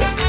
you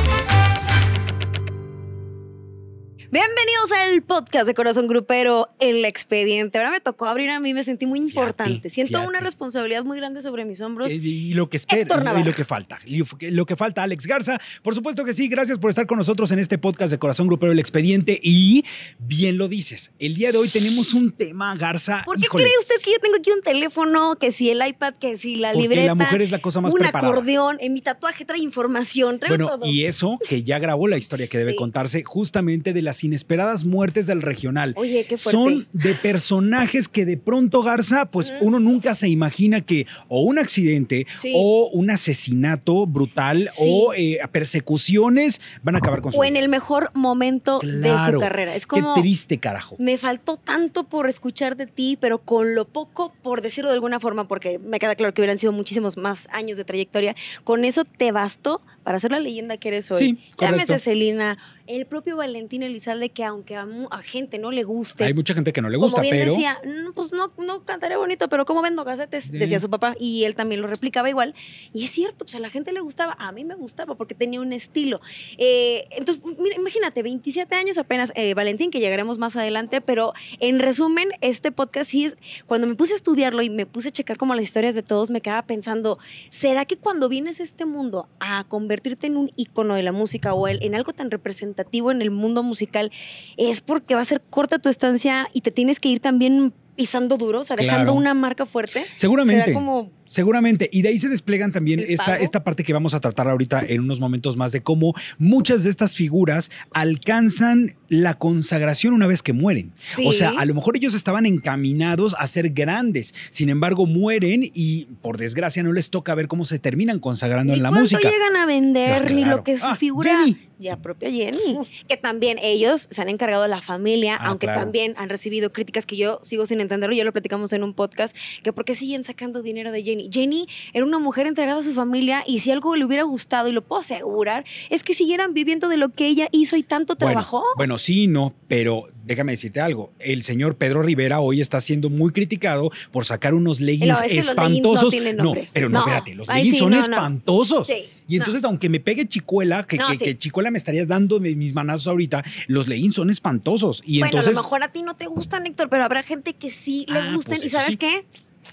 Bienvenidos al podcast de Corazón Grupero, El Expediente. Ahora me tocó abrir a mí, me sentí muy importante. Siento fíjate. una responsabilidad muy grande sobre mis hombros. Y, y lo que espera y lo que falta. Lo que falta, Alex Garza. Por supuesto que sí, gracias por estar con nosotros en este podcast de Corazón Grupero El Expediente. Y bien lo dices, el día de hoy tenemos un tema, Garza. ¿Por qué híjole, cree usted que yo tengo aquí un teléfono, que si el iPad, que si la Porque libreta? la mujer es la cosa más Un preparada. acordeón, en mi tatuaje trae información, trae Bueno, todo. y eso que ya grabó la historia que debe Sí. contarse justamente de las inesperadas muertes del regional. Oye, qué fuerte. Son de personajes que de pronto, Garza, pues uno nunca se imagina que o un accidente Sí. o un asesinato brutal Sí. o eh, persecuciones van a acabar con su o en el mejor momento de su carrera. Es como Qué triste, carajo. me faltó tanto por escuchar de ti, pero con lo poco, por decirlo de alguna forma, porque me queda claro que hubieran sido muchísimos más años de trayectoria, con eso te bastó para ser la leyenda que eres hoy. Sí. Llámese Celina, el propio Valentín Elizalde, que aunque a, a gente no le guste, Hay mucha gente que no le gusta, como bien pero decía, "Mm, pues no, no cantaré bonito, pero ¿cómo vendo gacetes? Sí. Decía su papá y él también lo replicaba igual. Y es cierto, pues a la gente le gustaba, a mí me gustaba porque tenía un estilo. Eh, entonces, mira, imagínate, 27 años apenas, eh, Valentín, que llegaremos más adelante, pero en resumen, este podcast sí es, cuando me puse a estudiarlo y me puse a checar como las historias de todos, me quedaba pensando, ¿será que cuando vienes a este mundo a convertirte en un icono de la música o en algo tan representativo en el mundo musical, es porque va a ser corta tu estancia y te tienes que ir también pisando duro, o sea, dejando Claro. una marca fuerte? seguramente. Será como Seguramente. Y de ahí se desplegan también ¿El esta, esta parte que vamos a tratar ahorita en unos momentos más de cómo muchas de estas figuras alcanzan la consagración una vez que mueren. Sí. O sea, a lo mejor ellos estaban encaminados a ser grandes. Sin embargo, mueren y por desgracia no les toca ver cómo se terminan consagrando ¿Y en la música. llegan a vender ni lo que su Ah, figura? Jenny. Y la propia Jenny. Que también ellos se han encargado de la familia, Ah, aunque claro. también han recibido críticas que yo sigo sin entenderlo, ya lo platicamos en un podcast, que por qué siguen sacando dinero de Jenny. Jenny era una mujer entregada a su familia y si algo le hubiera gustado, y lo puedo asegurar, es que siguieran viviendo de lo que ella hizo y tanto Bueno, trabajó. Bueno, sí, no, pero déjame decirte algo. El señor Pedro Rivera hoy está siendo muy criticado por sacar unos leggings No, es que los leggings no espantosos. tienen nombre. pero no, No. espérate, los Ay, leggings sí, son no, no. espantosos. Sí, Y entonces, aunque me pegue Chicuela, que, No, que, sí. que Chicuela me estaría dando mi- mis manazos ahorita, los leggings son espantosos. Y bueno, entonces. a lo mejor a ti no te gustan, Héctor, pero habrá gente que sí le Ah, gusten. pues ¿Y sabes sí. qué?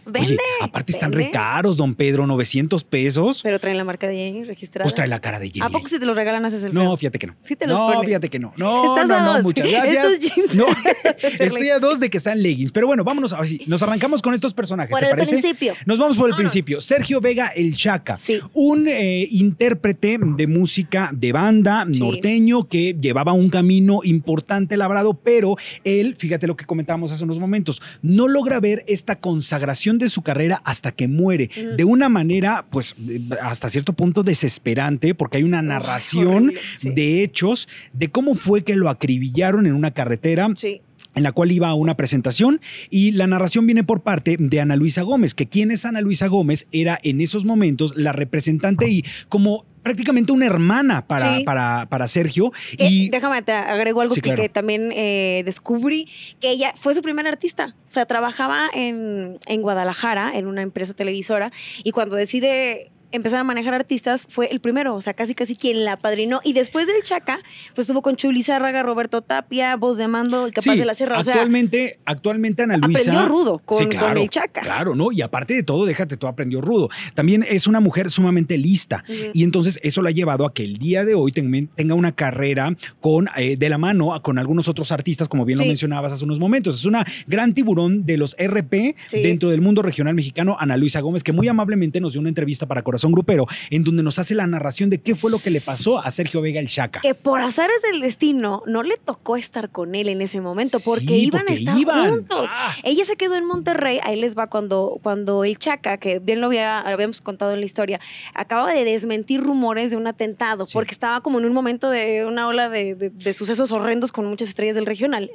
Vende. Oye, aparte están vende. re caros, don Pedro, 900 pesos. Pero traen la marca de Jenny registrada. Pues trae la cara de Jenny. ¿A poco si te lo regalan haces el No, feo? fíjate que no. Sí te los no, pone. fíjate que no. No, Estás no, a no, dos. muchas Estos gracias. jeans. No, estoy a dos de que sean leggings. Pero bueno, vámonos a ver si nos arrancamos con estos personajes. Por ¿te el parece? principio. Nos vamos por el Vámonos. principio. Sergio Vega el Chaca. Sí. Un eh, intérprete de música de banda Sí. norteño que llevaba un camino importante labrado, pero él, fíjate lo que comentábamos hace unos momentos, no logra ver esta consagración de su carrera hasta que muere. De una manera, pues, hasta cierto punto desesperante, porque hay una narración horrible, sí. de hechos de cómo fue que lo acribillaron en una carretera Sí. en la cual iba a una presentación y la narración viene por parte de Ana Luisa Gómez, que quién es Ana Luisa Gómez era en esos momentos la representante y como prácticamente una hermana para, Sí. para, para Sergio. Que, y déjame, te agrego algo Sí, que, claro. que también eh, descubrí, que ella fue su primera artista. O sea, trabajaba en, en Guadalajara, en una empresa televisora, y cuando decide empezar a manejar artistas, fue el primero, o sea, casi casi quien la padrinó. Y después del Chaca, pues estuvo con Chuli Zárraga, Roberto Tapia, Voz de Mando y Capaz sí, de la Sierra. O sea, actualmente, actualmente Ana Luisa... aprendió rudo con, Sí, con el Chaca. Claro, ¿no? Y aparte de todo, déjate, todo aprendió rudo. También es una mujer sumamente lista. Y entonces eso la ha llevado a que el día de hoy ten- tenga una carrera con, eh, de la mano con algunos otros artistas, como bien lo mencionabas hace unos momentos. Es una gran tiburón de los RP dentro del mundo regional mexicano, Ana Luisa Gómez, que muy amablemente nos dio una entrevista para Corazón Grupero, en donde nos hace la narración de qué fue lo que le pasó a Sergio Vega el Chaca. Que por azares del destino no le tocó estar con él en ese momento porque Sí, iban porque a estar iban. juntos. Ah. Ella se quedó en Monterrey, ahí les va cuando, cuando el Chaca, que bien lo había- habíamos contado en la historia, acaba de desmentir rumores de un atentado, Sí. porque estaba como en un momento de una ola de, de- de sucesos horrendos con muchas estrellas del regional.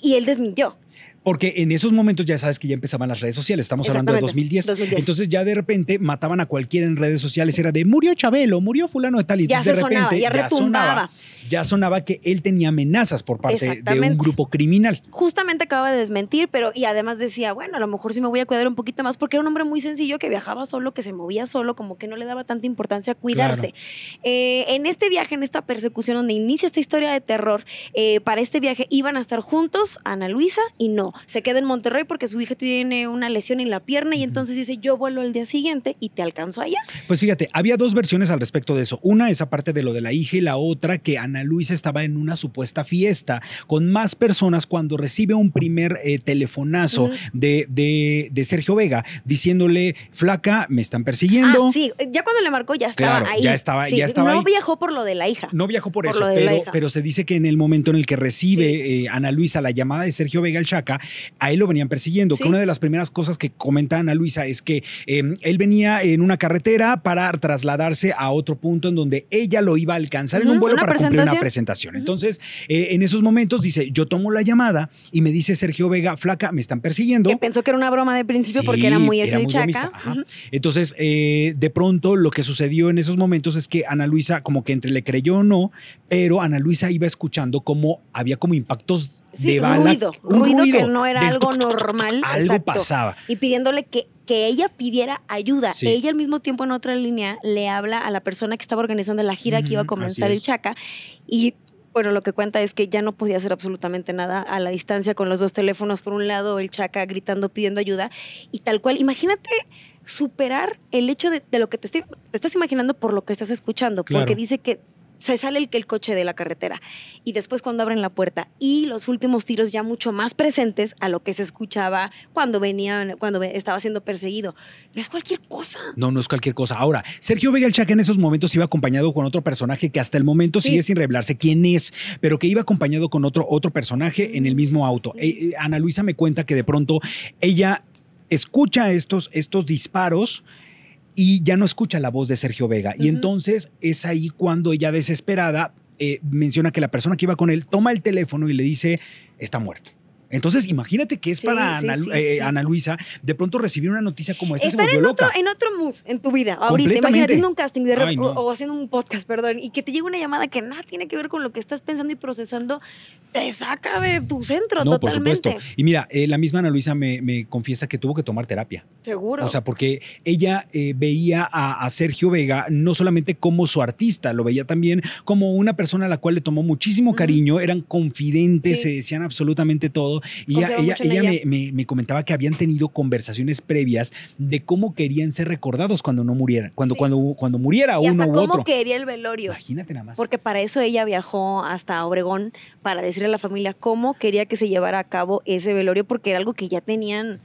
Y él desmintió. Porque en esos momentos ya sabes que ya empezaban las redes sociales, estamos hablando de 2010. 2010. Entonces ya de repente mataban a cualquiera en redes sociales, era de murió Chabelo, murió fulano de tal y Ya entonces se de repente sonaba, ya retumbaba. sonaba, ya sonaba que él tenía amenazas por parte de un grupo criminal. justamente acaba de desmentir, pero y además decía, bueno, a lo mejor sí me voy a cuidar un poquito más porque era un hombre muy sencillo que viajaba solo, que se movía solo, como que no le daba tanta importancia a cuidarse. Eh, en este viaje, en esta persecución donde inicia esta historia de terror, eh, para este viaje iban a estar juntos Ana Luisa y no, se queda en Monterrey porque su hija tiene una lesión en la pierna y entonces dice, yo vuelo al día siguiente y te alcanzo allá. Pues fíjate, había dos versiones al respecto de eso. Una, esa parte de lo de la hija y la otra, que Ana Luisa estaba en una supuesta fiesta con más personas cuando recibe un primer eh, telefonazo de, de- de Sergio Vega diciéndole, flaca, me están persiguiendo. Ah, sí, ya cuando le marcó ya estaba Claro, ahí. ya estaba- Sí, ya estaba No ahí. viajó por lo de la hija. No viajó por, Por eso, pero, pero se dice que en el momento en el que recibe eh, Ana Luisa la llamada de Sergio Vega el Chaca, a él lo venían persiguiendo. Que una de las primeras cosas que comenta Ana Luisa es que eh, él venía en una carretera para trasladarse a otro punto en donde ella lo iba a alcanzar en un vuelo para cumplir una presentación. Entonces, eh, en esos momentos dice, yo tomo la llamada y me dice Sergio Vega, flaca, me están persiguiendo. Que pensó que era una broma de principio Sí, porque era muy era muy bromista, ajá. Entonces, eh, de pronto lo que sucedió en esos momentos es que Ana Luisa como que entre le creyó o no, pero Ana Luisa iba escuchando como había como impactos Sí, de bala. ruido, un ruido que no era del algo normal, Algo exacto. pasaba. Y pidiéndole que, que ella pidiera ayuda. Sí. Ella al mismo tiempo en otra línea le habla a la persona que estaba organizando la gira que iba a comenzar el. Chaca. Y bueno, lo que cuenta es que ya no podía hacer absolutamente nada a la distancia con los dos teléfonos. Por un lado, el Chaca gritando, pidiendo ayuda. Y tal cual, imagínate superar el hecho de, de lo que te, estoy- te estás imaginando por lo que estás escuchando. Claro. Porque dice que se sale el, el coche de la carretera y después cuando abren la puerta y los últimos tiros ya mucho más presentes a lo que se escuchaba cuando venían, cuando estaba siendo perseguido. No es cualquier cosa. No, no es cualquier cosa. Ahora, Sergio Vega el Chaca en esos momentos iba acompañado con otro personaje que hasta el momento Sí. sigue sin revelarse quién es, pero que iba acompañado con otro, otro personaje en el mismo auto. Eh, eh, Ana Luisa me cuenta que de pronto ella escucha estos, estos disparos y ya no escucha la voz de Sergio Vega. Y entonces es ahí cuando ella desesperada eh, menciona que la persona que iba con él toma el teléfono y le dice, está muerto. Entonces, imagínate que es Sí, para sí, Ana, sí, eh. Ana Luisa de pronto recibir una noticia como esta, Estar en otro, loca. en otro mood en tu vida, ahorita. Imagínate haciendo un casting de Ay, no. o, o haciendo un podcast, perdón, y que te llegue una llamada que nada tiene que ver con lo que estás pensando y procesando, te saca de tu centro No, por totalmente. supuesto. Y mira, eh, la misma Ana Luisa me, me confiesa que tuvo que tomar terapia. Seguro. O sea, porque ella eh, veía a, a Sergio Vega no solamente como su artista, lo veía también como una persona a la cual le tomó muchísimo cariño, eran confidentes, Sí. se decían absolutamente todo. Y ella, ella, me, me- me comentaba que habían tenido conversaciones previas de cómo querían ser recordados cuando no murieran, cuando, Sí. cuando, cuando muriera y uno hasta u cómo otro. quería el velorio. Imagínate nada más. Porque para eso ella viajó hasta Obregón para decirle a la familia cómo quería que se llevara a cabo ese velorio, porque era algo que ya tenían.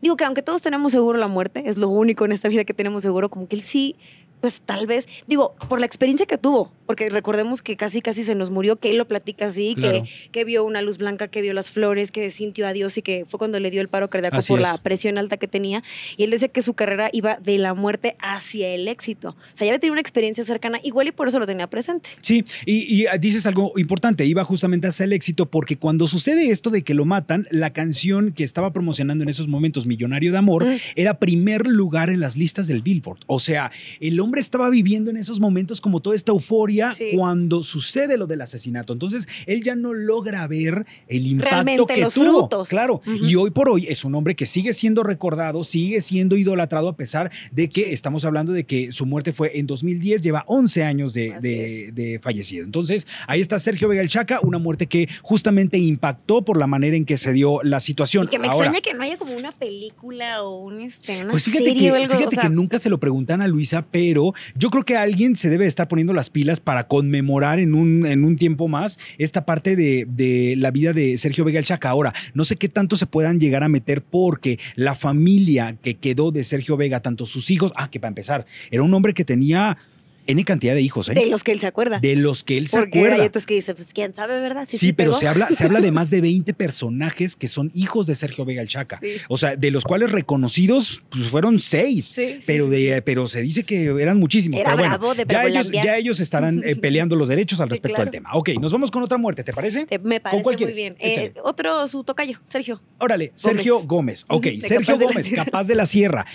Digo que aunque todos tenemos seguro la muerte, es lo único en esta vida que tenemos seguro, como que él sí, pues tal vez, digo, por la experiencia que tuvo, porque recordemos que casi casi se nos murió, que él lo platica así, Claro. que, que vio una luz blanca, que vio las flores, que sintió a Dios y que fue cuando le dio el paro cardíaco Así por es. la presión alta que tenía. Y él decía que su carrera iba de la muerte hacia el éxito. O sea, ya había tenido una experiencia cercana, igual y por eso lo tenía presente. Sí, y, y dices algo importante, iba justamente hacia el éxito porque cuando sucede esto de que lo matan, la canción que estaba promocionando en esos momentos, Millonario de Amor, Mm. era primer lugar en las listas del Billboard. O sea, el hombre estaba viviendo en esos momentos como toda esta euforia Sí. cuando sucede lo del asesinato. Entonces, él ya no logra ver el impacto Realmente que los tuvo. frutos. Claro, y hoy por hoy es un hombre que sigue siendo recordado, sigue siendo idolatrado a pesar de que estamos hablando de que su muerte fue en 2010, lleva 11 años de, Así de- de fallecido. Entonces, ahí está Sergio Vega el Chaca, una muerte que justamente impactó por la manera en que se dio la situación. Y que me Ahora, extraña que no haya como una película o un, este, una pues fíjate, serie que, o algo. fíjate o sea, que nunca se lo preguntan a Luisa, pero yo creo que alguien se debe estar poniendo las pilas para conmemorar en un, en un tiempo más esta parte de, de la vida de Sergio Vega el Chaca. Ahora, no sé qué tanto se puedan llegar a meter porque la familia que quedó de Sergio Vega, tanto sus hijos, ah, que para empezar, era un hombre que tenía N cantidad de hijos, ¿eh? De los que él se acuerda. De los que él se Porque acuerda. hay otros que dicen, pues quién sabe, ¿verdad? Sí, pero pegó. se habla, se habla de más de 20 personajes que son hijos de Sergio Vega el Chaca. Sí. O sea, de los cuales reconocidos pues, fueron seis. Sí, pero, de, pero se dice que eran muchísimos. Era pero bueno, bravo de ya, ellos, ya ellos estarán eh, peleando los derechos al respecto claro. del tema. Ok, nos vamos con otra muerte, ¿te parece? Te- me parece cuál muy bien. Eh, otro, su tocayo, Sergio. Órale, Sergio Gómez. Ok, De Sergio Gómez, capaz de la sierra.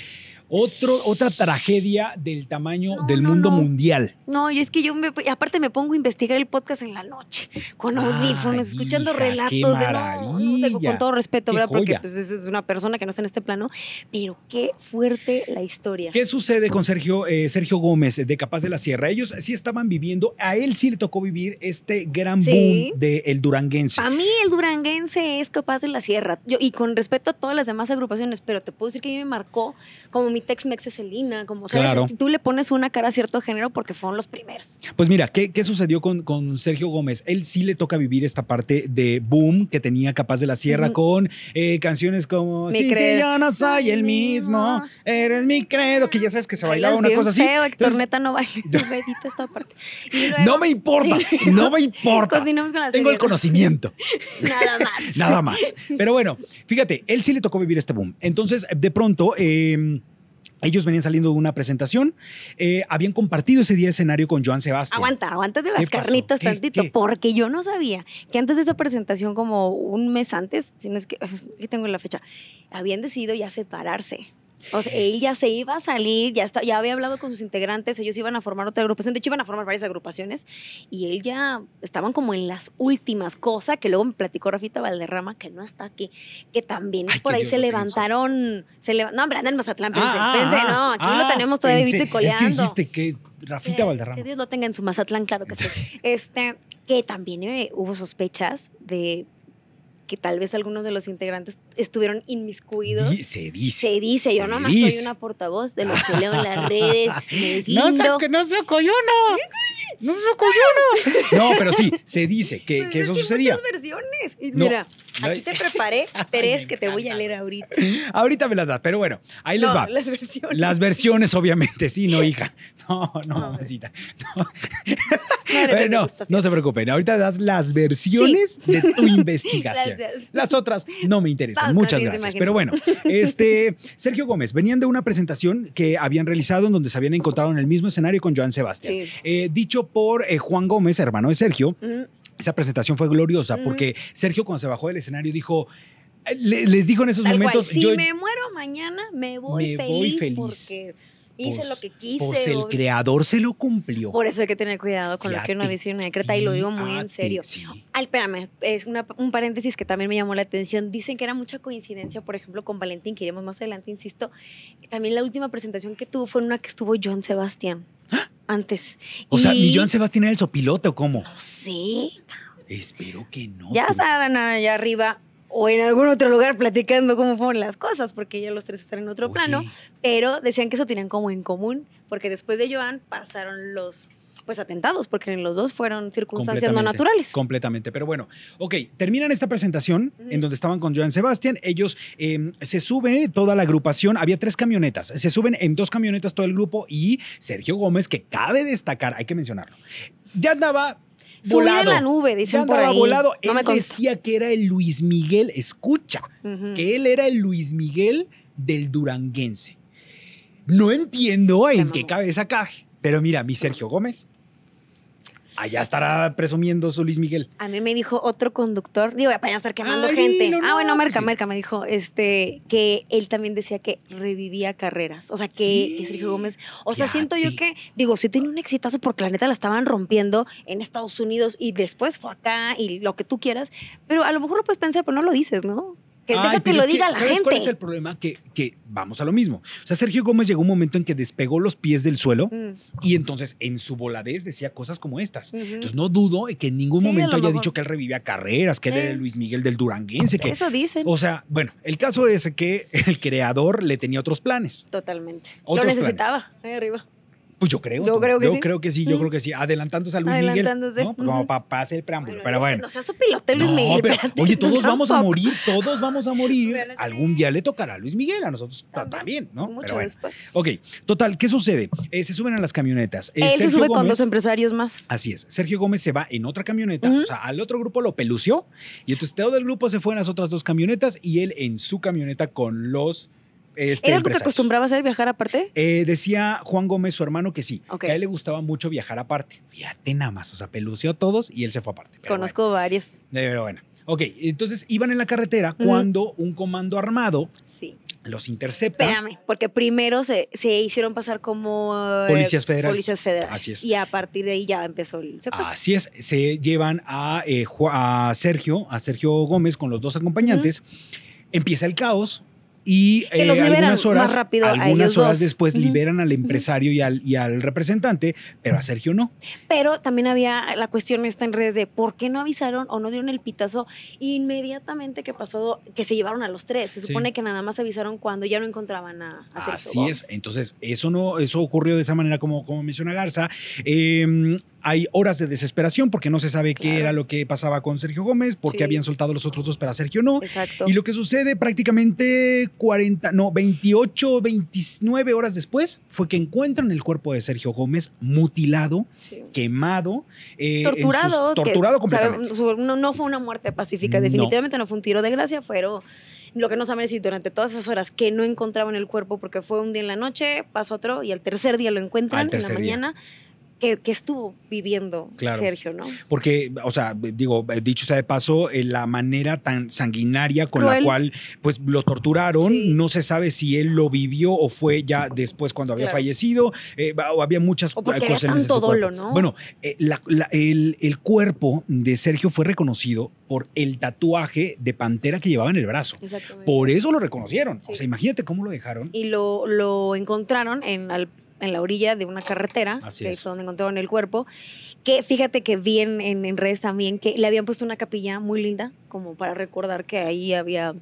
Otro, otra tragedia del tamaño No, del no, mundo no. mundial. No, yo es que yo me, aparte me pongo a investigar el podcast en la noche, con audífonos, Ay, escuchando hija, relatos qué de no, no, maravilla. tengo con todo respeto, Qué ¿verdad? Porque pues, es una persona que no está en este plano, pero qué fuerte la historia. ¿Qué sucede con Sergio, eh, Sergio Gómez de Capaz de la Sierra? Ellos sí estaban viviendo, a él sí le tocó vivir este gran Sí. boom del duranguense. Para mí el duranguense es capaz de la sierra. Yo, y con respeto a todas las demás agrupaciones, pero te puedo decir que a mí me marcó como mi Tex-Mex es Selena, como ¿sabes? Claro. tú le pones una cara a cierto género porque fueron los primeros. Pues mira, ¿qué, qué sucedió con, con Sergio Gómez? Él sí le toca vivir esta parte de boom que tenía Capaz de la Sierra con eh, canciones como Mi Si que credo. yo no soy el mismo, eres mi credo, que ya sabes que se bailaba una cosa así. Héctor, neta, no baila. No edita esta parte. Y luego- no me importa, no me importa. Continuamos con la Tengo el conocimiento. Nada más. Nada más. Pero bueno, fíjate, él sí le tocó vivir este boom. Entonces, de pronto, eh, ellos venían saliendo de una presentación, eh, habían compartido ese día escenario con Joan Sebastián. Aguanta, aguanta de ¿Qué las carnitas ¿Qué? tantito, ¿Qué? porque yo no sabía que antes de esa presentación, como un mes antes, si no es que, aquí tengo la fecha, habían decidido ya separarse. O sea, él ya se iba a salir, ya, está, ya había hablado con sus integrantes, ellos iban a formar otra agrupación, de hecho iban a formar varias agrupaciones, y él ya estaban como en las últimas, cosa que luego me platicó Rafita Valderrama, que no está aquí, que también Ay, por ahí Dios se levantaron, se no hombre, anda en Mazatlán, Ah, pensé, ah, pensé, ah, no, aquí ah, lo tenemos todavía vivito y coleando. Es que dijiste que Rafita Que- Valderrama. Que Dios lo tenga en su Mazatlán, claro que sí. Este, que también eh, hubo sospechas de que tal vez algunos de los integrantes estuvieron inmiscuidos. Se dice. Se dice, yo Se nomás dice. soy una portavoz de los que leo en las redes, me No, lindo. sa- que no soy coyuno. No soy coyuno. No, pero sí, se dice que, Pues que es eso sucedía. muchas versiones. Y No. Mira. Aquí te preparé tres que te voy a leer ahorita. Ahorita me las das, pero bueno, ahí les va. Las versiones. Las versiones, obviamente, sí, no, hija. No, no, No, mamacita. No. Bueno, no se preocupen. Ahorita das las versiones de tu investigación. Gracias. Las otras no me interesan. Vamos Muchas gracias. Pero bueno, este Sergio Gómez, venían de una presentación que habían realizado en donde se habían encontrado en el mismo escenario con Joan Sebastián. Sí. Eh, dicho por eh, Juan Gómez, hermano de Sergio, Mm, esa presentación fue gloriosa Mm. porque Sergio cuando se bajó del escenario dijo, eh, le- les dijo en esos Tal momentos, cual, si yo, me muero mañana, me voy, Me feliz, voy feliz. porque hice pues, lo que quise. pues el o- creador se lo cumplió. Por eso hay que tener cuidado con lo que uno dice y una decreta, y lo digo muy en serio. sí. Ay, espérame, es una- un paréntesis que también me llamó la atención. Dicen que era mucha coincidencia, por ejemplo, con Valentín, que iremos más adelante, insisto. También la última presentación que tuvo fue en una que estuvo John Sebastián. Antes. O sea, Y- ¿ni Joan Sebastián era el sopilote o cómo? No sé. Espero que no. Ya tú. estarán allá arriba o en algún otro lugar platicando cómo fueron las cosas, porque ya los tres están en otro Oye, plano. Pero decían que eso tenían como en común, porque después de Joan pasaron los pues atentados, porque los dos fueron circunstancias no naturales. Completamente. Pero bueno, ok, terminan esta presentación en donde estaban con Joan Sebastián. Ellos eh, se sube toda la agrupación. Había tres camionetas. Se suben en dos camionetas todo el grupo y Sergio Gómez, que cabe destacar, hay que mencionarlo. Ya andaba. Subí en volado. la nube, Ya dicen por andaba ahí. volado. No Él me decía que era el Luis Miguel. Escucha, que él era el Luis Miguel del Duranguense. No entiendo en qué cabeza caje. Pero mira, mi Sergio Gómez. Allá estará presumiendo su Luis Miguel. A mí me dijo otro conductor, digo, para no estar quemando Ay, gente. dilo, ah, no, bueno, Merca, sí. Merca me dijo este, que él también decía que revivía carreras. O sea, que, que Sergio Gómez. O sea, siento yo que, digo, sí tenía un exitazo porque la neta la estaban rompiendo en Estados Unidos y después fue acá y lo que tú quieras. Pero a lo mejor lo puedes pensar, pero no lo dices, ¿no? Que Ay, deja que lo diga la ¿sabes gente. cuál es el problema? Que, que vamos a lo mismo. O sea, Sergio Gómez llegó un momento en que despegó los pies del suelo Mm, y entonces en su voladez decía cosas como estas. Entonces no dudo que en ningún Sí, momento haya dicho que él revivía carreras, que él era Luis Miguel del Duranguense. Que, Eso dicen. o sea, bueno, el caso es que el creador le tenía otros planes. Totalmente. Otros lo necesitaba, ahí arriba. Pues yo creo. Yo creo que yo sí. creo que sí, yo creo que sí. Adelantándose a Luis Adelantándose, Miguel. ¿no? Como ujú. para hacer el preámbulo. Bueno, pero bueno. No sea su pilote, Luis No, Miguel. pero, oye, todos vamos a morir, todos vamos a morir. Algún día le tocará a Luis Miguel, a nosotros ta- También, también, ¿no? Mucho Pero bueno. después. Ok, total, ¿qué sucede? Eh, se suben a las camionetas. Eh, Él se sube con dos empresarios más. Así es. Sergio Gómez se va en otra camioneta, o sea, al otro grupo lo pelució y entonces todo el grupo se fue en las otras dos camionetas y él en su camioneta con los este, ¿Era algo que acostumbraba a hacer viajar aparte? Eh, decía Juan Gómez, su hermano, que sí, que a él le gustaba mucho viajar aparte. Fíjate nada más, o sea, pelució a todos y él se fue aparte. Pero Conozco varios. bueno, pero bueno. Ok, entonces iban en la carretera cuando un comando armado Sí. los intercepta. Espérame, porque primero se, se hicieron pasar como eh, Policías federales. policías federales. Así es. Y a partir de ahí ya empezó el secuestro. Así es, se llevan eh, a Sergio, a Sergio Gómez con los dos acompañantes. Empieza el caos y eh, algunas horas, algunas dos. después liberan al empresario y, al, y al representante, pero a Sergio no. Pero también había la cuestión esta en redes de por qué no avisaron o no dieron el pitazo inmediatamente que pasó, que se llevaron a los tres. Se Sí. supone que nada más avisaron cuando ya no encontraban a, a Sergio Así Gómez. es. Entonces, eso no, eso ocurrió de esa manera como, como menciona Garza. Eh, hay horas de desesperación porque no se sabe qué era lo que pasaba con Sergio Gómez, porque Sí. habían soltado los otros dos, pero a Sergio no. Exacto. Y lo que sucede prácticamente 40, no, 28, 29 horas después fue que encuentran el cuerpo de Sergio Gómez mutilado, Sí. quemado, eh, sus- torturado. que, torturado o sea, completamente. no, no fue una muerte pacífica, definitivamente no fue un tiro de gracia, fueron lo que no saben es si durante todas esas horas que no encontraban el cuerpo, porque fue un día en la noche, pasa otro, y al tercer día lo encuentran en la día. mañana. Que, que estuvo viviendo Claro. Sergio, ¿no? Porque, o sea, digo, dicho sea de paso, eh, la manera tan sanguinaria con la cual pues lo torturaron, Sí. no se sabe si él lo vivió o fue ya después cuando había Claro. fallecido, eh, o había muchas O porque había cosas en ese tanto dolo, ¿no? Bueno, eh, la- la- el, el cuerpo de Sergio fue reconocido por el tatuaje de pantera que llevaba en el brazo. Por eso lo reconocieron. O sea, imagínate cómo lo dejaron. y lo, lo encontraron en, al- en la orilla de una carretera, Así que es. donde encontraron el cuerpo. Que fíjate que vi en, en, en redes también que le habían puesto una capilla muy linda, como para recordar que ahí había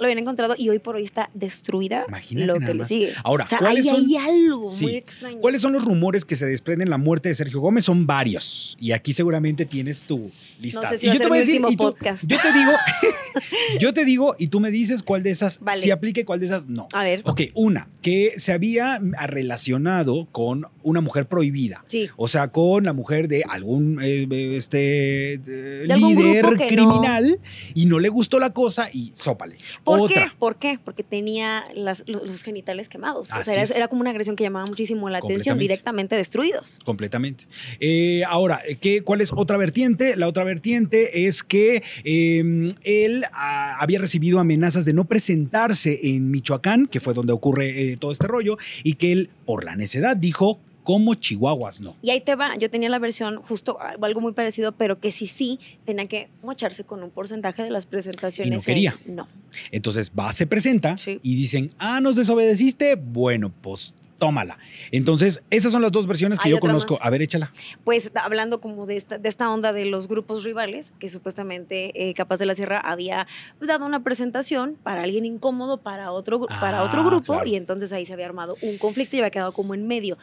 lo habían encontrado y hoy por hoy está destruida Imagínate lo nada que le más. sigue. Ahora, o sea, ¿cuáles ahí son- hay algo Sí. muy extraño. ¿Cuáles son los rumores que se desprenden de la muerte de Sergio Gómez? Son varios. Y aquí seguramente tienes tu lista. No sé si Y yo te voy a decir, y tú- yo te digo, yo te digo, y tú me dices cuál de esas Vale. sí aplica y cuál de esas no. A ver, Ok, una, que se había relacionado con una mujer prohibida. sí. O sea, con la mujer de algún eh, este, eh, De algún líder no- criminal y no le gustó la cosa y sópale. ¿Por Otra. qué? ¿Por qué? Porque tenía las- los, los genitales quemados. O sea, era, como una agresión que llamaba muchísimo la atención, directamente destruidos. Completamente. Eh, ahora, ¿qué, ¿cuál es otra vertiente? La otra vertiente es que eh, él ah, había recibido amenazas de no presentarse en Michoacán, que fue donde ocurre eh, todo este rollo, y que él, por la necedad, dijo, como Chihuahuas no. Y ahí te va, yo tenía la versión justo algo muy parecido, pero que sí, sí, tenía que mocharse con un porcentaje de las presentaciones. Y no en- quería. no. Entonces va, se presenta Sí. y dicen, ah, nos desobedeciste, bueno, pues tómala. Entonces, esas son las dos versiones que Hay yo conozco. más. A ver, échala. Pues hablando como de esta, de esta onda de los grupos rivales, que supuestamente eh, Capaz de la Sierra había dado una presentación para alguien incómodo para otro, gru- para otro Ah, grupo, claro. y entonces ahí se había armado un conflicto y había quedado como en medio.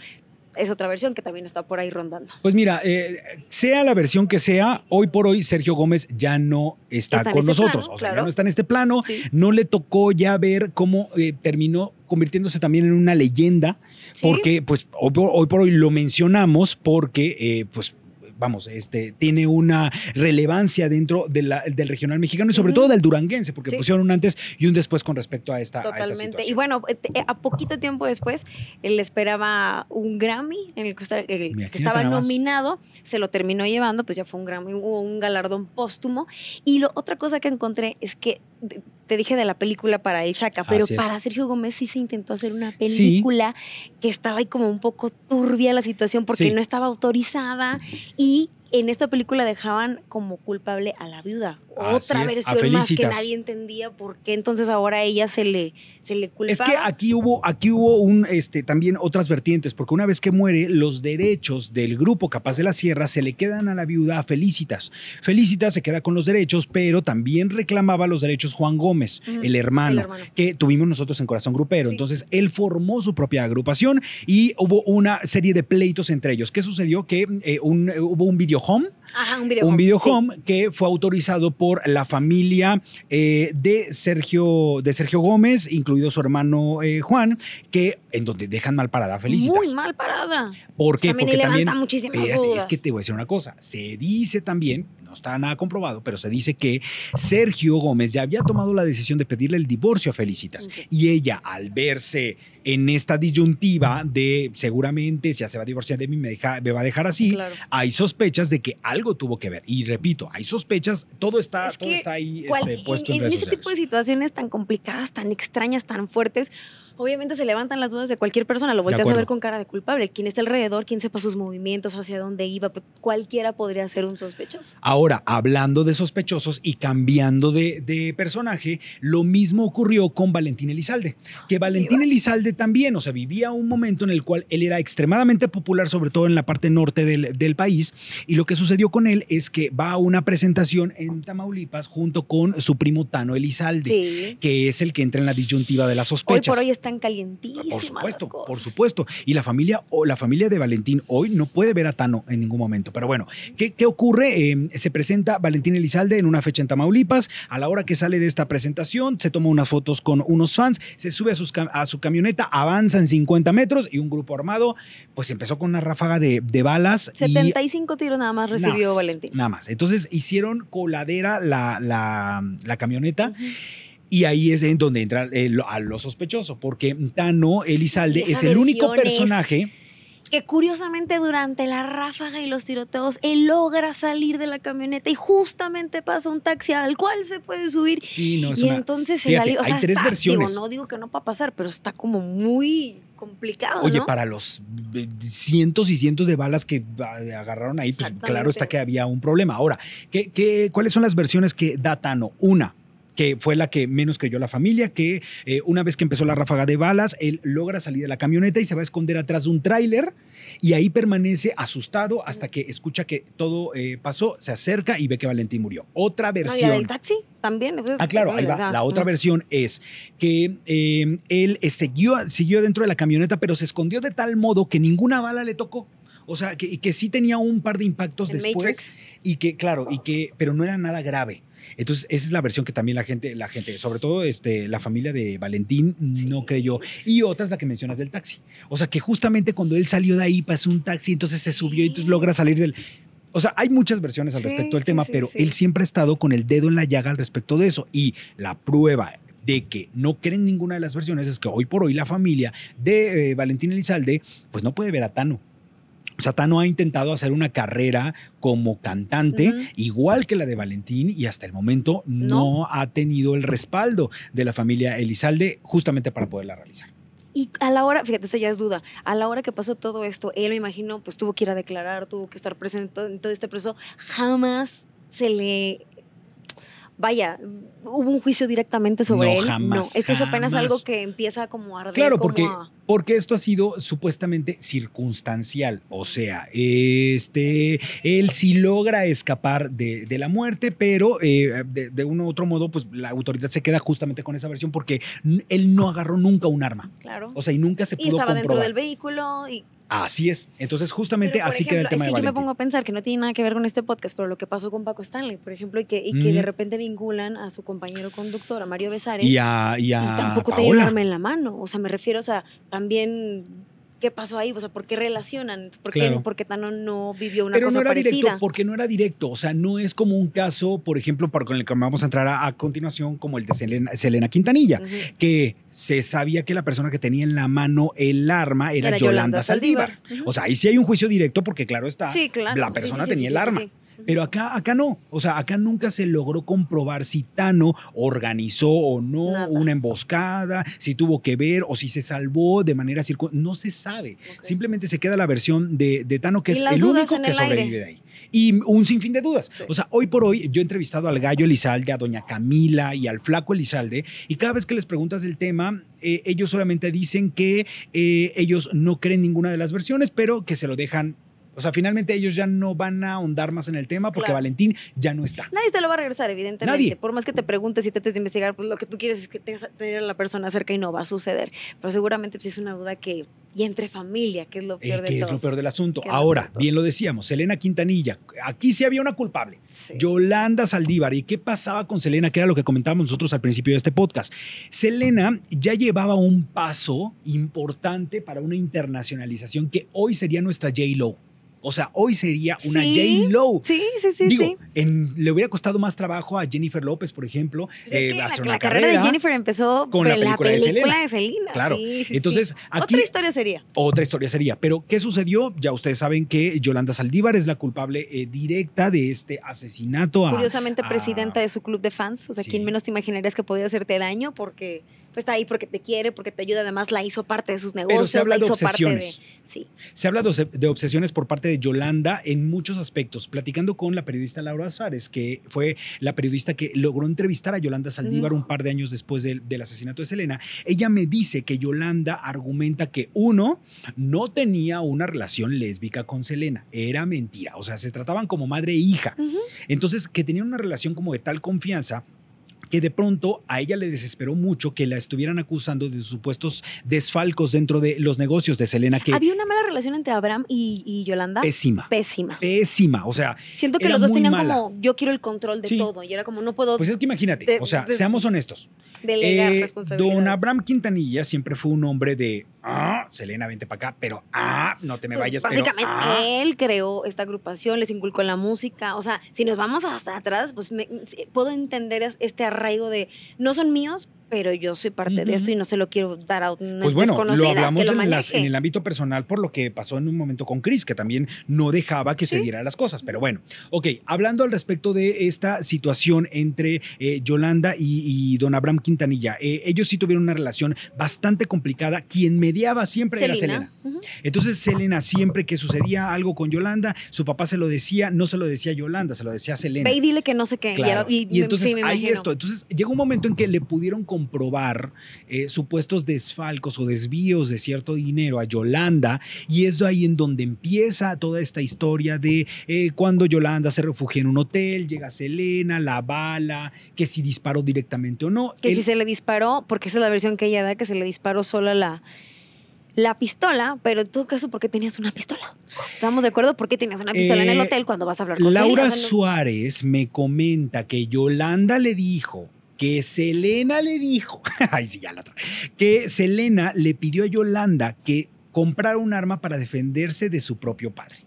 Es otra versión que también está por ahí rondando. Pues mira, eh, sea la versión que sea, hoy por hoy Sergio Gómez ya no está, con este nosotros. plano, o sea, ya no está en este plano. Sí. No le tocó ya ver cómo eh, terminó convirtiéndose también en una leyenda, Sí. porque pues hoy por, hoy por hoy lo mencionamos porque eh, pues vamos, este, tiene una relevancia dentro de la- del regional mexicano y sobre todo del duranguense, porque Sí. pusieron un antes y un después con respecto a esta, a esta Totalmente. Y bueno, eh, te- a poquito tiempo después, él esperaba un Grammy en el que, el estaba nominado, se lo terminó llevando, pues ya fue un Grammy, hubo un galardón póstumo. Y lo, otra cosa que encontré es que te dije de la película para el Chaca, pero para Sergio Gómez sí se intentó hacer una película que estaba ahí como un poco turbia la situación porque Sí. no estaba autorizada y en esta película dejaban como culpable a la viuda. Así Otra es, versión más que nadie entendía por qué entonces ahora a ella se le, se le culpaba. Es que aquí hubo, aquí hubo un, este, también otras vertientes, porque una vez que muere, los derechos del grupo Capaz de la Sierra se le quedan a la viuda a Felicitas. Felicitas se queda con los derechos, pero también reclamaba los derechos Juan Gómez, el, hermano, el hermano. que tuvimos nosotros en Corazón Grupero. Sí. Entonces, él formó su propia agrupación y hubo una serie de pleitos entre ellos. ¿Qué sucedió? Que eh, un- eh, hubo un video home Ajá, un video. un video sí. home que fue autorizado por la familia eh, de Sergio de Sergio Gómez, incluido su hermano eh, Juan, que en donde dejan mal parada Felicitas. Muy mal parada. ¿Por qué? También Porque también muchísimas dudas. es que te voy a decir una cosa. Se dice también, está nada comprobado, pero se dice que Sergio Gómez ya había tomado la decisión de pedirle el divorcio a Felicitas. Y ella, al verse en esta disyuntiva de seguramente si ya se va a divorciar de mí, me, deja- me va a dejar así, Claro. hay sospechas de que algo tuvo que ver. Y repito, hay sospechas, todo está, Es todo está ahí cual- este, puesto en, en, en redes ese tipo de situaciones tan complicadas, tan extrañas, tan fuertes, obviamente se levantan las dudas de cualquier persona. Lo volteas a ver con cara de culpable. Quien está alrededor, quien sepa sus movimientos, hacia dónde iba, pues, cualquiera podría ser un sospechoso. Ahora, hablando de sospechosos y cambiando de, de personaje, lo mismo ocurrió con Valentín Elizalde. Que Valentín Elizalde también, o sea, vivía un momento en el cual él era extremadamente popular, sobre todo en la parte norte del, del país. Y lo que sucedió con él es que va a una presentación en Tamaulipas junto con su primo Tano Elizalde. Sí. que es el que entra en la disyuntiva de las Hoy sospechas. por hoy están calientísimas. Por supuesto, por supuesto. Y la familia, o la familia de Valentín hoy no puede ver a Tano en ningún momento. Pero bueno, ¿qué, qué ocurre? Eh, se presenta Valentín Elizalde en una fecha en Tamaulipas. A la hora que sale de esta presentación, se toma unas fotos con unos fans, se sube a, sus a su camioneta, avanza en 50 metros y un grupo armado, pues empezó con una ráfaga de, de balas. y 75 tiros nada más recibió nada más, Valentín. Nada más. Entonces hicieron coladera la, la, la camioneta. Y ahí es en donde entra eh, lo- a lo sospechoso, porque Tano Elizalde es el único personaje. Que curiosamente durante la ráfaga y los tiroteos, él logra salir de la camioneta y justamente pasa un taxi al cual se puede subir. Sí, no es y una. entonces fíjate, li- o hay sea, tres está- versiones. Digo, no digo que no va a pasar, pero está como muy complicado. Oye, ¿no? para los eh, cientos y cientos de balas que ah, agarraron ahí, pues claro está que había un problema. Ahora, ¿qué, qué, cuáles son las versiones que da Tano? Una, que fue la que menos creyó la familia, que eh, una vez que empezó la ráfaga de balas, él logra salir de la camioneta y se va a esconder atrás de un tráiler y ahí permanece asustado hasta que escucha que todo eh, pasó, se acerca y ve que Valentín murió. Otra No, y la versión. del taxi también. Ah, claro, ahí va. La otra versión es que eh, él siguió, siguió dentro de la camioneta, pero se escondió de tal modo que ninguna bala le tocó. O sea, que, que sí tenía un par de impactos después. Matrix. Y que, claro, y que, pero no era nada grave. Entonces, esa es la versión que también la gente, la gente, sobre todo este, la familia de Valentín, no creyó. Y otra es la que mencionas del taxi. O sea, que justamente cuando él salió de ahí, pasó un taxi, entonces se subió y entonces logra salir del. O sea, hay muchas versiones al respecto del tema, pero él siempre ha estado con el dedo en la llaga al respecto de eso. Y la prueba de que no creen ninguna de las versiones es que hoy por hoy la familia de eh, Valentín Elizalde, pues no puede ver a Tano. O sea, Tano ha intentado hacer una carrera como cantante, igual que la de Valentín, y hasta el momento no. No. ha tenido el respaldo de la familia Elizalde justamente para poderla realizar. Y a la hora, fíjate, eso ya es duda, a la hora que pasó todo esto, él me imagino, pues tuvo que ir a declarar, tuvo que estar presente en todo- en todo este proceso, jamás se le... Vaya, hubo un juicio directamente sobre No, él. jamás, no, esto es apenas algo que empieza como a arder. Claro, como porque, a- porque esto ha sido supuestamente circunstancial. O sea, este, él sí logra escapar de, de la muerte, pero eh, de, de un u otro modo, pues la autoridad se queda justamente con esa versión porque él no agarró nunca un arma. Claro. O sea, y nunca se y pudo estaba dentro del vehículo y Así es. Entonces, justamente así queda el tema es de que yo me Valentín. pongo a pensar que no tiene nada que ver con este podcast, pero lo que pasó con Paco Stanley, por ejemplo, y que, y que de repente vinculan a su compañero conductor, a Mario Besares, Y a, y y a tampoco tenía un Paola. arma en la mano. O sea, me refiero, o sea, también, ¿qué pasó ahí? O sea, ¿por qué relacionan? ¿Por qué, Claro. por qué Tano no vivió una Pero cosa no era parecida? directo, porque no era directo. O sea, no es como un caso, por ejemplo, para con el que vamos a entrar a, a continuación, como el de Selena, Selena Quintanilla, que se sabía que la persona que tenía en la mano el arma era, Era Yolanda, Yolanda Saldívar. O sea, ahí sí hay un juicio directo porque, claro está, Sí, claro. la persona sí, sí, tenía el sí, arma. Pero acá, acá no. O sea, acá nunca se logró comprobar si Tano organizó o no Nada. una emboscada, si tuvo que ver o si se salvó de manera circun... No se sabe. Simplemente se queda la versión de, de Tano, que es el único que el aire. sobrevive de ahí. Y un sinfín de dudas. Sí. O sea, hoy por hoy yo he entrevistado al gallo Elizalde, a doña Camila y al flaco Elizalde, y cada vez que les preguntas del tema, eh, ellos solamente dicen que eh, ellos no creen ninguna de las versiones, pero que se lo dejan. O sea, finalmente ellos ya no van a ahondar más en el tema porque Claro. Valentín ya no está. Nadie te lo va a regresar, evidentemente. Nadie. Por más que te preguntes y trates de investigar, pues lo que tú quieres es que tengas a tener a la persona cerca y no va a suceder. Pero seguramente pues, es una duda que. Y entre familia, que es lo Eh, peor de que es todo. lo peor del asunto. Es lo Ahora, peor bien lo decíamos, Selena Quintanilla, aquí sí había una culpable. Sí. Yolanda Saldívar. ¿Y qué pasaba con Selena? Que era lo que comentábamos nosotros al principio de este podcast. Selena ya llevaba un paso importante para una internacionalización que hoy sería nuestra J-Lo. O sea, hoy sería una Sí, J-Lo. Sí, sí, sí, Digo, sí. en- le hubiera costado más trabajo a Jennifer López, por ejemplo, Pues es eh, la, hacer la carrera, de Jennifer empezó con la película de Selena. de Selena. Claro. Sí, Entonces, aquí Otra historia sería. otra historia sería. Pero, ¿qué sucedió? Ya ustedes saben que Yolanda Saldívar es la culpable eh, directa de este asesinato a. Curiosamente, a- presidenta de su club de fans. O sea. ¿quién menos te imaginarías que podía hacerte daño? Porque pues, está ahí porque te quiere, porque te ayuda. Además, la hizo parte de sus negocios. se habla la de hizo parte de. obsesiones. Sí. Se habla de obse- de obsesiones por parte de Yolanda en muchos aspectos. Platicando con la periodista Laura Azares, que fue la periodista que logró entrevistar a Yolanda Saldívar un par de años después del, del asesinato de Selena, ella me dice que Yolanda argumenta que uno no tenía una relación lésbica con Selena. Era mentira. O sea, se trataban como madre e hija. Entonces, que tenían una relación como de tal confianza que de pronto a ella le desesperó mucho que la estuvieran acusando de supuestos desfalcos dentro de los negocios de Selena, que Había una mala relación entre Abraham y, y Yolanda. pésima. Pésima. Pésima. O sea, Siento que los dos tenían mala. como yo quiero el control de Sí. todo. Y era como no puedo pues es que imagínate, De- o sea, de- seamos honestos. delegar Eh, responsabilidades. don Abraham Quintanilla siempre fue un hombre de, ah, Selena, vente para acá, pero, ah, no te me Pues, vayas, pero, Básicamente, ah". él creó esta agrupación, les inculcó la música. O sea, si nos vamos hasta atrás, pues me- puedo entender es- este arraigo de no son míos, pero yo soy parte de esto y no se lo quiero dar a una Pues bueno, lo hablamos lo en, las- maneje. en el ámbito personal por lo que pasó en un momento con Chris, que también no dejaba que se dieran las cosas. Pero bueno, ok, hablando al respecto de esta situación entre eh, Yolanda y, y don Abraham Quintanilla, eh, ellos sí tuvieron una relación bastante complicada. Quien mediaba siempre era Selena. Entonces Selena siempre que sucedía algo con Yolanda, su papá se lo decía, no se lo decía a Yolanda, se lo decía a Selena. Ve y dile que no sé qué. Claro. Y, entonces sí, hay imagino. esto. Entonces llega un momento en que le pudieron comprobar eh, supuestos desfalcos o desvíos de cierto dinero a Yolanda y es de ahí en donde empieza toda esta historia de eh, cuando Yolanda se refugia en un hotel, llega Selena, la bala, que si disparó directamente o no. Que si se le disparó, porque esa es la versión que ella da, que se le disparó sola la, la pistola, pero en todo caso, ¿por qué tenías una pistola? ¿Estamos de acuerdo? ¿Por qué tenías una pistola en el Eh, hotel cuando vas a hablar con Laura Selena? Suárez me comenta que Yolanda le dijo que Selena le dijo, ay sí, ya la otra, que Selena le pidió a Yolanda que comprara un arma para defenderse de su propio padre.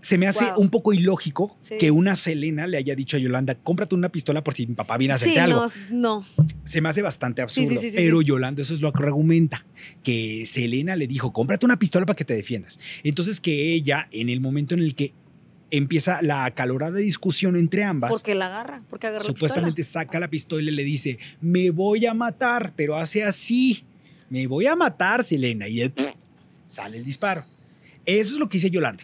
Se me hace un poco ilógico Sí. que una Selena le haya dicho a Yolanda, cómprate una pistola por si mi papá viene a hacerte Sí, algo. no, no. Se me hace bastante absurdo. sí, pero. Yolanda eso es lo que argumenta, que Selena le dijo, cómprate una pistola para que te defiendas. Entonces que ella, en el momento en el que empieza la acalorada discusión entre ambas, Porque la agarra, porque agarra supuestamente saca la pistola y le dice, me voy a matar, pero hace así, me voy a matar, Selena. Y él, sale el disparo. Eso es lo que dice Yolanda.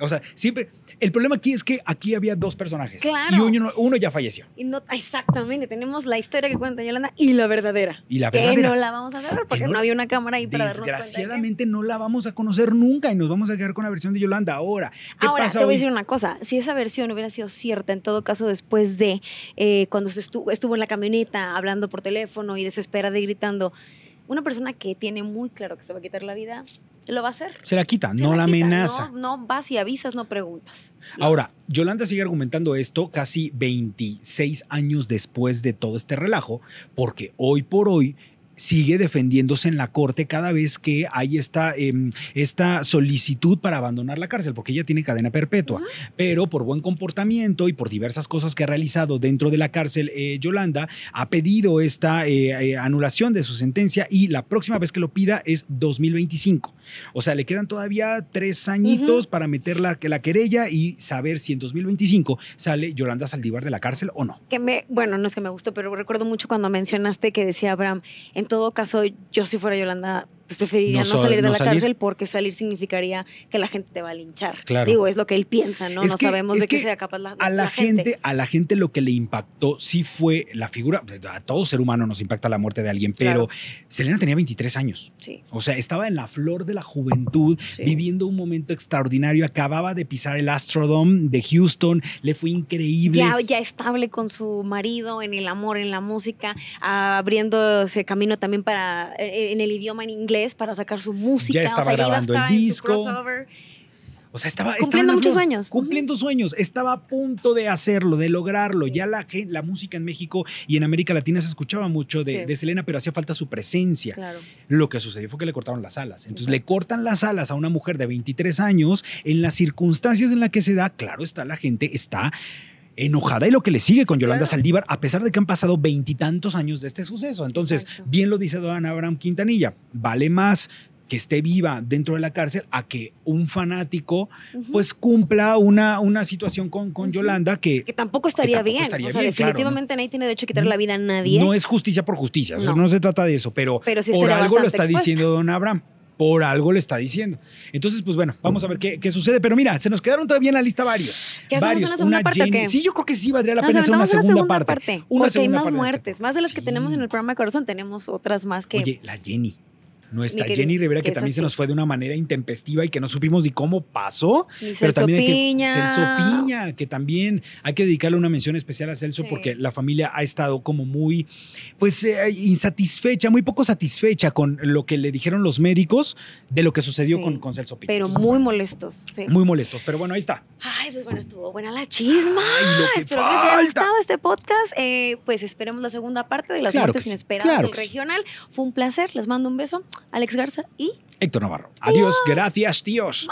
O sea, siempre, el problema aquí es que aquí había dos personajes. Claro. Y uno, uno ya falleció. Y no, exactamente, tenemos la historia que cuenta Yolanda y la verdadera. Y la Que verdadera. no la vamos a ver porque no había una cámara ahí para darnos que- Desgraciadamente no la vamos a conocer nunca y nos vamos a quedar con la versión de Yolanda. Ahora, ¿qué Ahora, pasa te voy hoy? a decir una cosa. Si esa versión hubiera sido cierta, en todo caso, después de eh, cuando se estuvo, estuvo en la camioneta hablando por teléfono y desesperada y gritando, una persona que tiene muy claro que se va a quitar la vida, lo va a hacer. Se la quita, Se no la amenaza. No, no vas y avisas, no preguntas. No. Ahora, Yolanda sigue argumentando esto casi 26 años después de todo este relajo, porque hoy por hoy sigue defendiéndose en la corte cada vez que hay esta, em, esta solicitud para abandonar la cárcel, porque ella tiene cadena perpetua. Pero por buen comportamiento y por diversas cosas que ha realizado dentro de la cárcel, eh, Yolanda ha pedido esta eh, eh, anulación de su sentencia y la próxima vez que lo pida es 2025. O sea, le quedan todavía tres añitos para meter la, la querella y saber si en 2025 sale Yolanda Saldívar de la cárcel o no. Que me, bueno, no es que me gustó, pero recuerdo mucho cuando mencionaste que decía Abraham, en todo caso, yo si fuera Yolanda, pues preferiría no, salir de no la salir. cárcel porque salir significaría que la gente te va a linchar. Claro. Digo, es lo que él piensa, ¿no? Es no que- sabemos de qué sea capaz la, A la, gente, a la gente lo que le impactó sí fue la figura, a todo ser humano nos impacta la muerte de alguien, pero Claro. Selena tenía 23 años. Sí. O sea, estaba en la flor de la juventud, Sí. viviendo un momento extraordinario. Acababa de pisar el Astrodome de Houston, le fue increíble. Ya, ya estable con su marido, en el amor, en la música, abriéndose camino también para eh, en el idioma en inglés para sacar su música. Ya estaba o sea, iba grabando el disco. crossover. O sea, estaba estaba Cumpliendo en la muchos flor, sueños. Cumpliendo sueños. Estaba a punto de hacerlo, de lograrlo. Ya la, música en México y en América Latina se escuchaba mucho de, Sí. de Selena, pero hacía falta su presencia. Claro. Lo que sucedió fue que le cortaron las alas. Entonces Sí. le cortan las alas a una mujer de 23 años. En las circunstancias en las que se da, claro está, la gente está enojada y lo que le sigue con Yolanda claro. Saldívar, a pesar de que han pasado veintitantos años de este suceso. Entonces, Exacto. bien lo dice Don Abraham Quintanilla, vale más que esté viva dentro de la cárcel a que un fanático pues cumpla una, una situación con, con. Yolanda que que tampoco estaría tampoco bien. estaría o sea, bien, claro, definitivamente nadie tiene derecho a quitar la vida a nadie. no es justicia por justicia, o sea, No. no se trata de eso, pero, Pero sí por algo lo está expuesta. diciendo Don Abraham. Por algo le está diciendo. Entonces, pues bueno, vamos a ver qué, qué sucede. Pero mira, se nos quedaron todavía en la lista varios. ¿Qué hacemos, varios. una segunda parte o Jenny- qué? Sí, yo creo que sí valdría la Nos pena hacer una aventamos segunda, parte. Una Porque hay segunda más parte muertes, más de las que tenemos en el programa de corazón, tenemos otras más que. Oye, la Jenny. Nuestra Jenny Rivera, que también se nos fue de una manera intempestiva y que no supimos ni cómo pasó. Ni Pero también hay que. Piña. Celso Piña, que también hay que dedicarle una mención especial a Celso Sí. porque la familia ha estado como muy, pues, eh, insatisfecha, muy poco satisfecha con lo que le dijeron los médicos de lo que sucedió Sí. con, con Celso Piña. Pero Entonces, muy bueno, molestos. Sí. muy molestos. Pero bueno, ahí está. Ay, pues bueno, estuvo buena la chisma. Ay, lo que Espero que les haya falta. gustado este podcast. Eh, pues esperemos la segunda parte de las Claro muertes inesperadas claro del regional. Fue un placer. Les mando un beso. Alex Garza y Héctor Navarro. Adiós, gracias, tíos.